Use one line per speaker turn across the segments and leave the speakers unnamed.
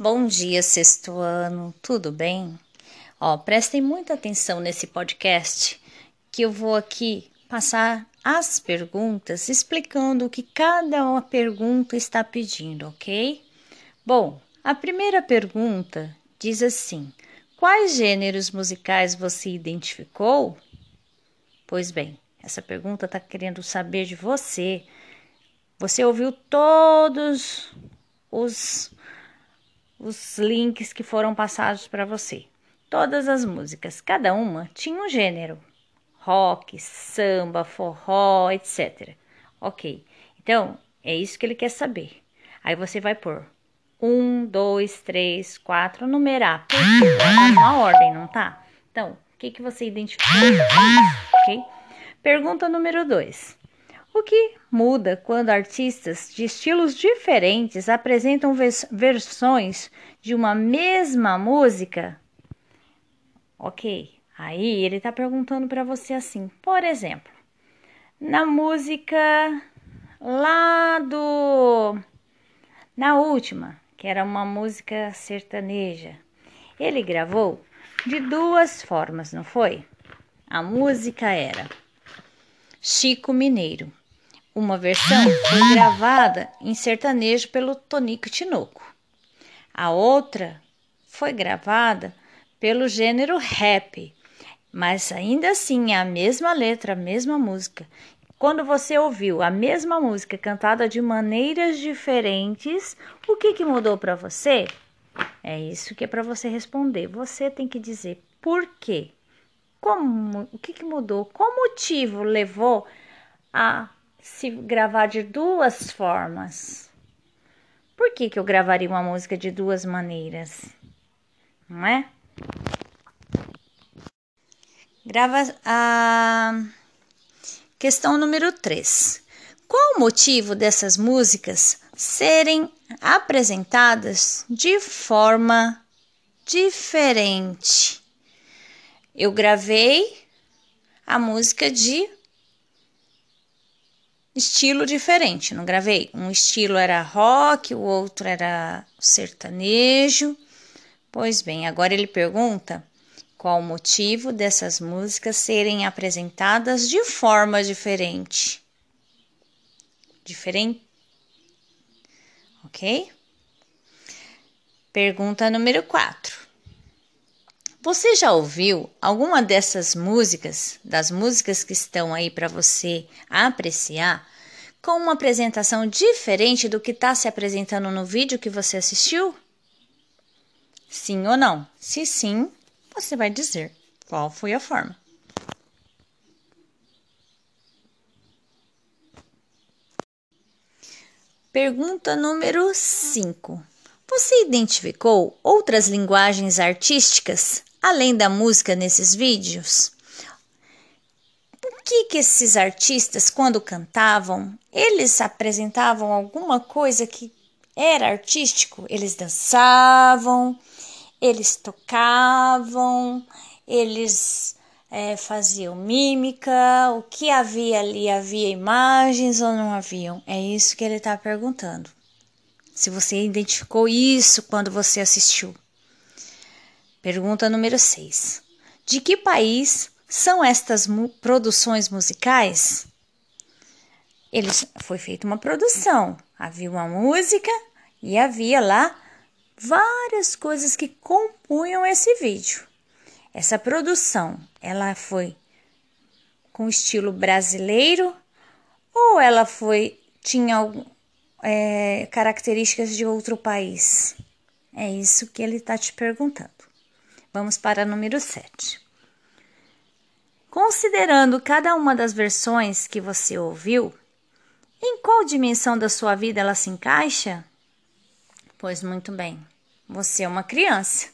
Bom dia, sexto ano, tudo bem? Ó, prestem muita atenção nesse podcast que eu vou aqui passar as perguntas explicando o que cada uma pergunta está pedindo, ok? Bom, a primeira pergunta diz assim: Quais gêneros musicais você identificou? Pois bem, essa pergunta está querendo saber de você. Você ouviu todos os, os links que foram passados para você. Todas as músicas, cada uma tinha um gênero: rock, samba, forró, etc. Ok, então é isso que ele quer saber. Aí você vai pôr um, dois, três, quatro, numerar. Tá uma ordem, não tá? Então, o que, que você identificou? Ok? Pergunta número dois. O que muda quando artistas de estilos diferentes apresentam vers versões de uma mesma música? Ok, aí ele está perguntando para você assim, por exemplo, na música lá do. Na última, que era uma música sertaneja, ele gravou de duas formas, não foi? A música era Chico Mineiro uma versão foi gravada em sertanejo pelo Tonico Tinoco. A outra foi gravada pelo gênero rap, mas ainda assim é a mesma letra, a mesma música. Quando você ouviu a mesma música cantada de maneiras diferentes, o que, que mudou para você? É isso que é para você responder. Você tem que dizer por quê. Como, o que, que mudou? Qual motivo levou a se gravar de duas formas? Por que, que eu gravaria uma música de duas maneiras? Não é? Grava a questão número 3. Qual o motivo dessas músicas serem apresentadas de forma diferente? Eu gravei a música de estilo diferente, não gravei. Um estilo era rock, o outro era sertanejo. Pois bem, agora ele pergunta qual o motivo dessas músicas serem apresentadas de forma diferente. Diferente? Ok? Pergunta número 4. Você já ouviu alguma dessas músicas, das músicas que estão aí para você apreciar, com uma apresentação diferente do que está se apresentando no vídeo que você assistiu? Sim ou não? Se sim, você vai dizer qual foi a forma. Pergunta número 5. Você identificou outras linguagens artísticas além da música nesses vídeos? O que que esses artistas quando cantavam, eles apresentavam alguma coisa que era artístico? Eles dançavam, eles tocavam, eles é, faziam mímica, o que havia ali? Havia imagens ou não haviam? É isso que ele está perguntando. Se você identificou isso quando você assistiu. Pergunta número 6. De que país são estas mu produções musicais? Eles, foi feita uma produção, havia uma música e havia lá várias coisas que compunham esse vídeo. Essa produção, ela foi com estilo brasileiro ou ela foi tinha é, características de outro país? É isso que ele está te perguntando. Vamos para número 7. Considerando cada uma das versões que você ouviu, em qual dimensão da sua vida ela se encaixa? Pois muito bem, você é uma criança.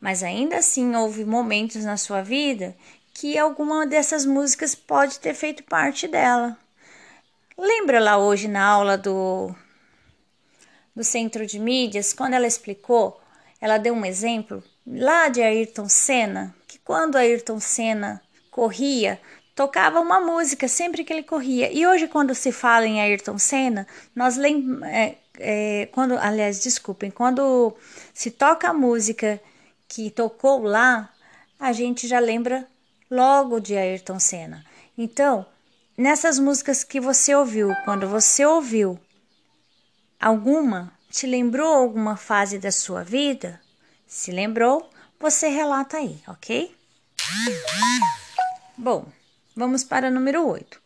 Mas ainda assim houve momentos na sua vida que alguma dessas músicas pode ter feito parte dela. Lembra lá hoje na aula do, do centro de mídias, quando ela explicou, ela deu um exemplo lá de Ayrton Senna, que quando Ayrton Senna corria, tocava uma música sempre que ele corria. E hoje, quando se fala em Ayrton Senna, nós é, é, quando, aliás, desculpem, quando se toca a música que tocou lá, a gente já lembra logo de Ayrton Senna. Então, nessas músicas que você ouviu, quando você ouviu alguma, te lembrou alguma fase da sua vida? Se lembrou, você relata aí, ok? Bom, vamos para o número 8.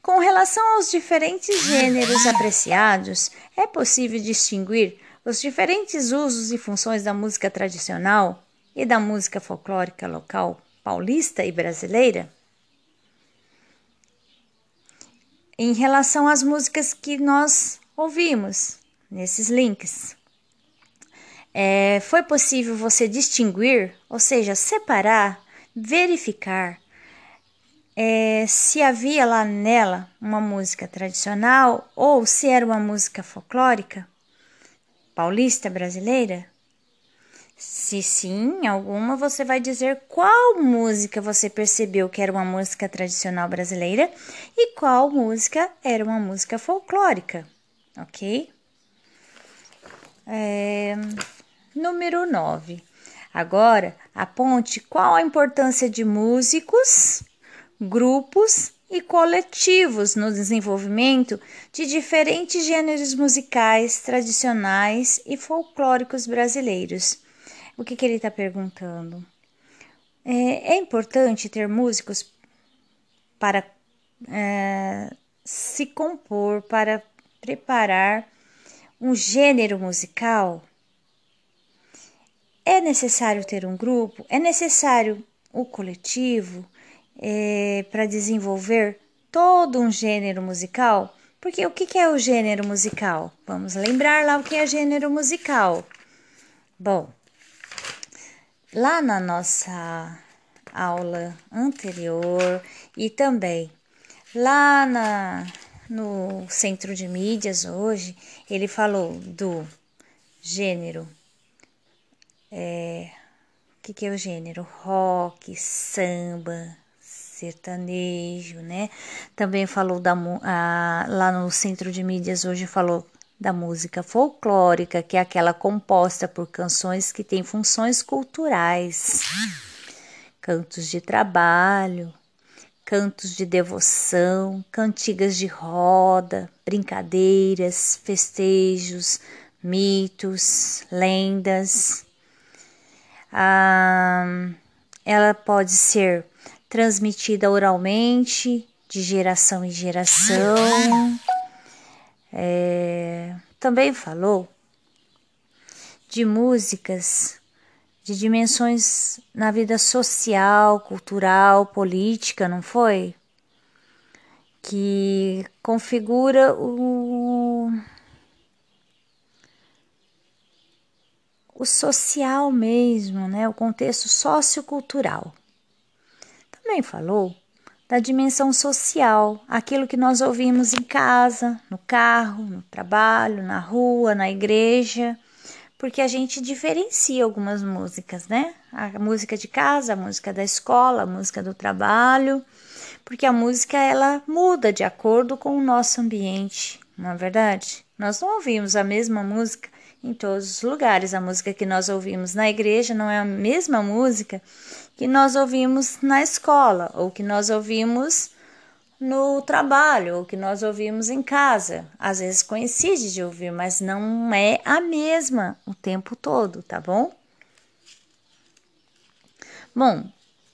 Com relação aos diferentes gêneros apreciados, é possível distinguir os diferentes usos e funções da música tradicional e da música folclórica local paulista e brasileira? Em relação às músicas que nós ouvimos nesses links, é, foi possível você distinguir, ou seja, separar, verificar é, se havia lá nela uma música tradicional ou se era uma música folclórica paulista brasileira? Se sim, alguma, você vai dizer qual música você percebeu que era uma música tradicional brasileira e qual música era uma música folclórica, ok? É, número 9. Agora, aponte qual a importância de músicos grupos e coletivos no desenvolvimento de diferentes gêneros musicais tradicionais e folclóricos brasileiros. O que, que ele está perguntando? É, é, importante ter músicos para é, se compor, para preparar um gênero musical? É necessário ter um grupo? É necessário o coletivo? é, para desenvolver todo um gênero musical. Porque o que é o gênero musical? Vamos lembrar lá o que é gênero musical. Bom, lá na nossa aula anterior e também lá na, no centro de mídias hoje, ele falou do gênero. É, o que, que é o gênero? Rock, samba, sertanejo, né? Também falou da a, lá no centro de mídias hoje falou da música folclórica, que é aquela composta por canções que têm funções culturais, cantos de trabalho, cantos de devoção, cantigas de roda, brincadeiras, festejos, mitos, lendas. Ah, ela pode ser transmitida oralmente, de geração em geração. É, também falou de músicas de dimensões na vida social, cultural, política, não foi? Que configura o, o social mesmo, né? o contexto sociocultural também falou da dimensão social, aquilo que nós ouvimos em casa, no carro, no trabalho, na rua, na igreja, porque a gente diferencia algumas músicas, né? A música de casa, a música da escola, a música do trabalho, porque a música ela muda de acordo com o nosso ambiente, não é verdade? Nós não ouvimos a mesma música em todos os lugares. A música que nós ouvimos na igreja não é a mesma música que nós ouvimos na escola, ou que nós ouvimos no trabalho, ou que nós ouvimos em casa. Às vezes coincide de ouvir, mas não é a mesma o tempo todo, tá bom? Bom,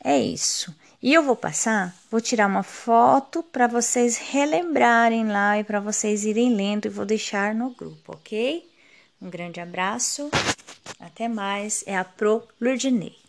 é isso. E eu vou passar, vou tirar uma foto para vocês relembrarem lá e para vocês irem lendo e vou deixar no grupo, ok? Um grande abraço, até mais. É a Pro Lurdinei.